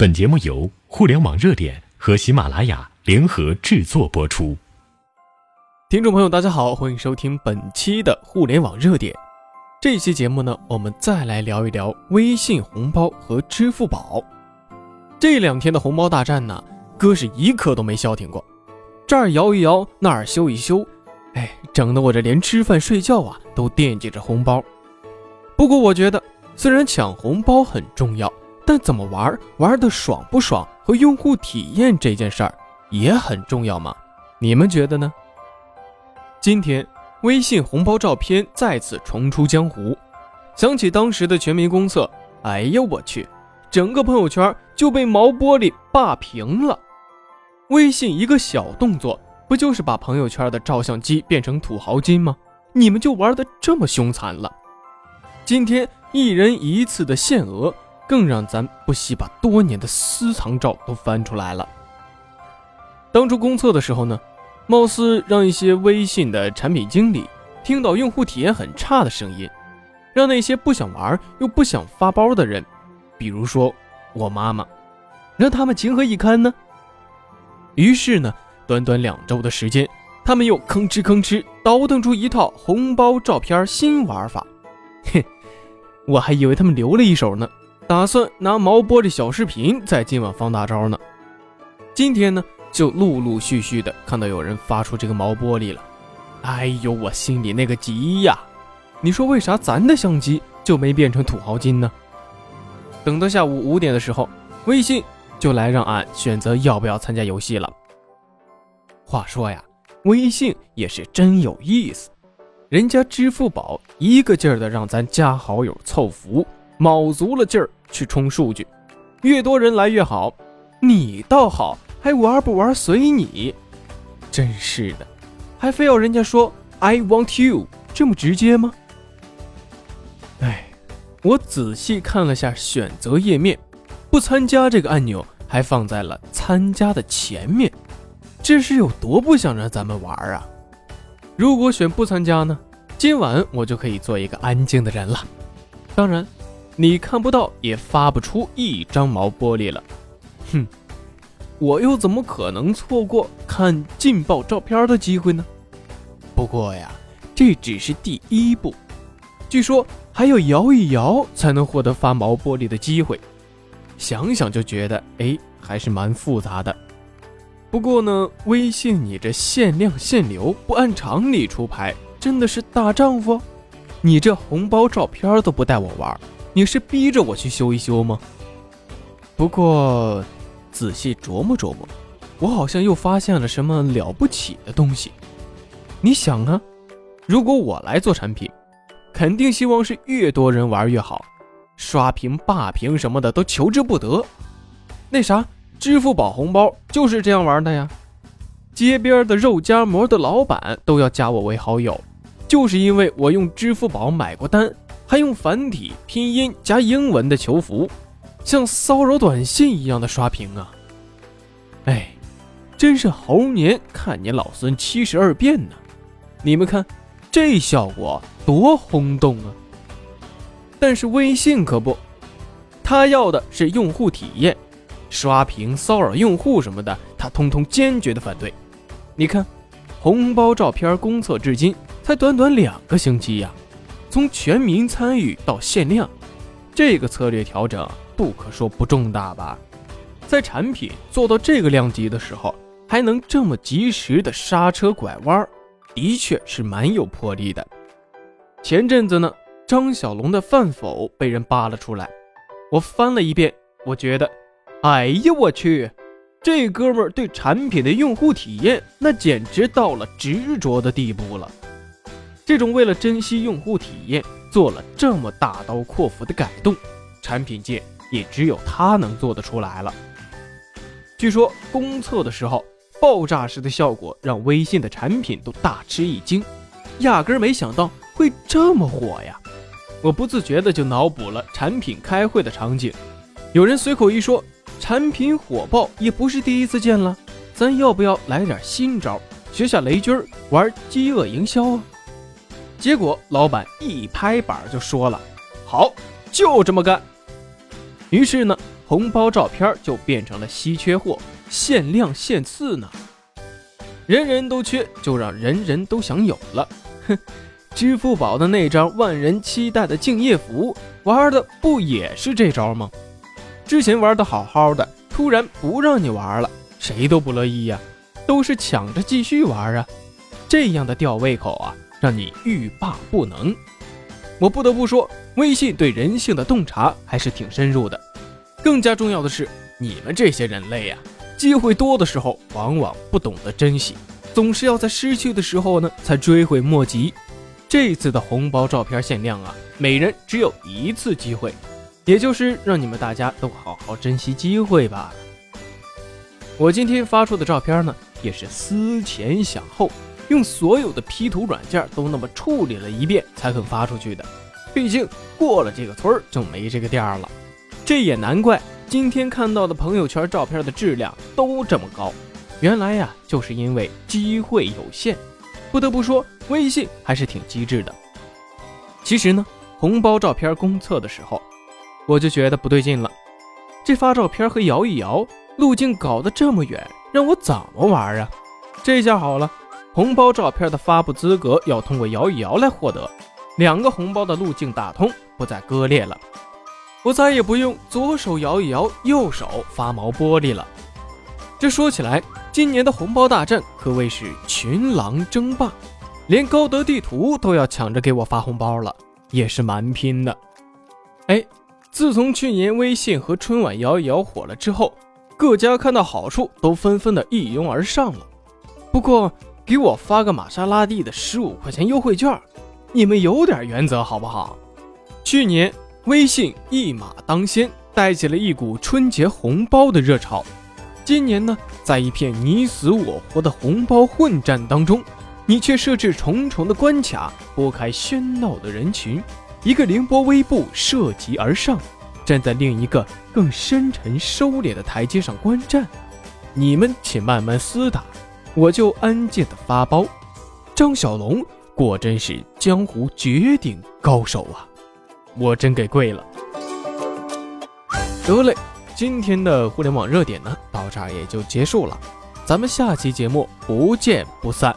本节目由互联网热点和喜马拉雅联合制作播出。听众朋友，大家好，欢迎收听本期的互联网热点。这期节目呢，我们再来聊一聊微信红包和支付宝。这两天的红包大战呢，哥是一刻都没消停过，这儿摇一摇，那儿修一修，哎，整得我这连吃饭睡觉啊都惦记着红包。不过我觉得，虽然抢红包很重要。但怎么玩，玩的爽不爽和用户体验这件事儿也很重要吗？你们觉得呢？今天微信红包照片再次重出江湖，想起当时的全民公测，哎呦我去，整个朋友圈就被毛玻璃霸屏了。微信一个小动作，不就是把朋友圈的照相机变成土豪金吗？你们就玩的这么凶残了？今天一人一次的限额。更让咱不惜把多年的私藏照都翻出来了。当初公测的时候呢，貌似让一些微信的产品经理听到用户体验很差的声音，让那些不想玩又不想发包的人，比如说我妈妈，让他们情何以堪呢？于是呢，短短两周的时间，他们又吭哧吭哧倒腾出一套红包照片新玩法。嘿，我还以为他们留了一手呢。打算拿毛玻璃小视频在今晚放大招呢。今天呢，就陆陆续续的看到有人发出这个毛玻璃了。哎呦，我心里那个急呀！你说为啥咱的相机就没变成土豪金呢？等到下午五点的时候，微信就来让俺选择要不要参加游戏了。话说呀，微信也是真有意思，人家支付宝一个劲儿的让咱加好友凑福，卯足了劲儿。去冲数据，越多人来越好。你倒好，还玩不玩随你。真是的，还非要人家说 I want you 这么直接吗？哎，我仔细看了下选择页面，不参加这个按钮还放在了参加的前面，这是有多不想让咱们玩啊？如果选不参加呢？今晚我就可以做一个安静的人了。当然。你看不到，也发不出一张毛玻璃了，哼！我又怎么可能错过看劲爆照片的机会呢？不过呀，这只是第一步，据说还要摇一摇才能获得发毛玻璃的机会，想想就觉得哎，还是蛮复杂的。不过呢，微信你这限量限流，不按常理出牌，真的是大丈夫？你这红包照片都不带我玩。你是逼着我去修一修吗？不过仔细琢磨琢磨，我好像又发现了什么了不起的东西。你想啊，如果我来做产品，肯定希望是越多人玩越好，刷屏霸屏什么的都求之不得。那啥，支付宝红包就是这样玩的呀。街边的肉夹馍的老板都要加我为好友，就是因为我用支付宝买过单。还用繁体拼音加英文的求福，像骚扰短信一样的刷屏啊！哎，真是猴年看你老孙七十二变呢！你们看，这效果多轰动啊！但是微信可不，他要的是用户体验，刷屏骚扰用户什么的，他通通坚决的反对。你看，红包照片公测至今才短短两个星期呀！从全民参与到限量，这个策略调整不可说不重大吧？在产品做到这个量级的时候，还能这么及时的刹车拐弯，的确是蛮有魄力的。前阵子呢，张小龙的饭否被人扒了出来，我翻了一遍，我觉得，哎呀我去，这哥们儿对产品的用户体验那简直到了执着的地步了。这种为了珍惜用户体验做了这么大刀阔斧的改动，产品界也只有他能做得出来了。据说公测的时候，爆炸式的效果让微信的产品都大吃一惊，压根儿没想到会这么火呀！我不自觉的就脑补了产品开会的场景，有人随口一说，产品火爆也不是第一次见了，咱要不要来点新招，学下雷军玩饥饿营销啊？结果老板一拍板就说了：“好，就这么干。”于是呢，红包照片就变成了稀缺货，限量限次呢。人人都缺，就让人人都想有了。哼，支付宝的那张万人期待的敬业福，玩的不也是这招吗？之前玩的好好的，突然不让你玩了，谁都不乐意呀，都是抢着继续玩啊。这样的吊胃口啊，让你欲罢不能。我不得不说，微信对人性的洞察还是挺深入的。更加重要的是，你们这些人类呀，机会多的时候往往不懂得珍惜，总是要在失去的时候呢才追悔莫及。这次的红包照片限量啊，每人只有一次机会，也就是让你们大家都好好珍惜机会吧。我今天发出的照片呢，也是思前想后。用所有的 P 图软件都那么处理了一遍才肯发出去的，毕竟过了这个村就没这个店了。这也难怪今天看到的朋友圈照片的质量都这么高，原来呀就是因为机会有限。不得不说，微信还是挺机智的。其实呢，红包照片公测的时候，我就觉得不对劲了。这发照片和摇一摇路径搞得这么远，让我怎么玩啊？这下好了。红包照片的发布资格要通过摇一摇来获得，两个红包的路径打通，不再割裂了。我再也不用左手摇一摇，右手发毛玻璃了。这说起来，今年的红包大战可谓是群狼争霸，连高德地图都要抢着给我发红包了，也是蛮拼的。哎，自从去年微信和春晚摇一摇火了之后，各家看到好处都纷纷的一拥而上了。不过，给我发个玛莎拉蒂的十五块钱优惠券，你们有点原则好不好？去年微信一马当先，带起了一股春节红包的热潮。今年呢，在一片你死我活的红包混战当中，你却设置重重的关卡，拨开喧闹的人群，一个凌波微步涉级而上，站在另一个更深沉收敛的台阶上观战。你们且慢慢厮打。我就安静的发包，张小龙果真是江湖绝顶高手啊！我真给跪了。得嘞，今天的互联网热点呢，到这儿也就结束了，咱们下期节目不见不散。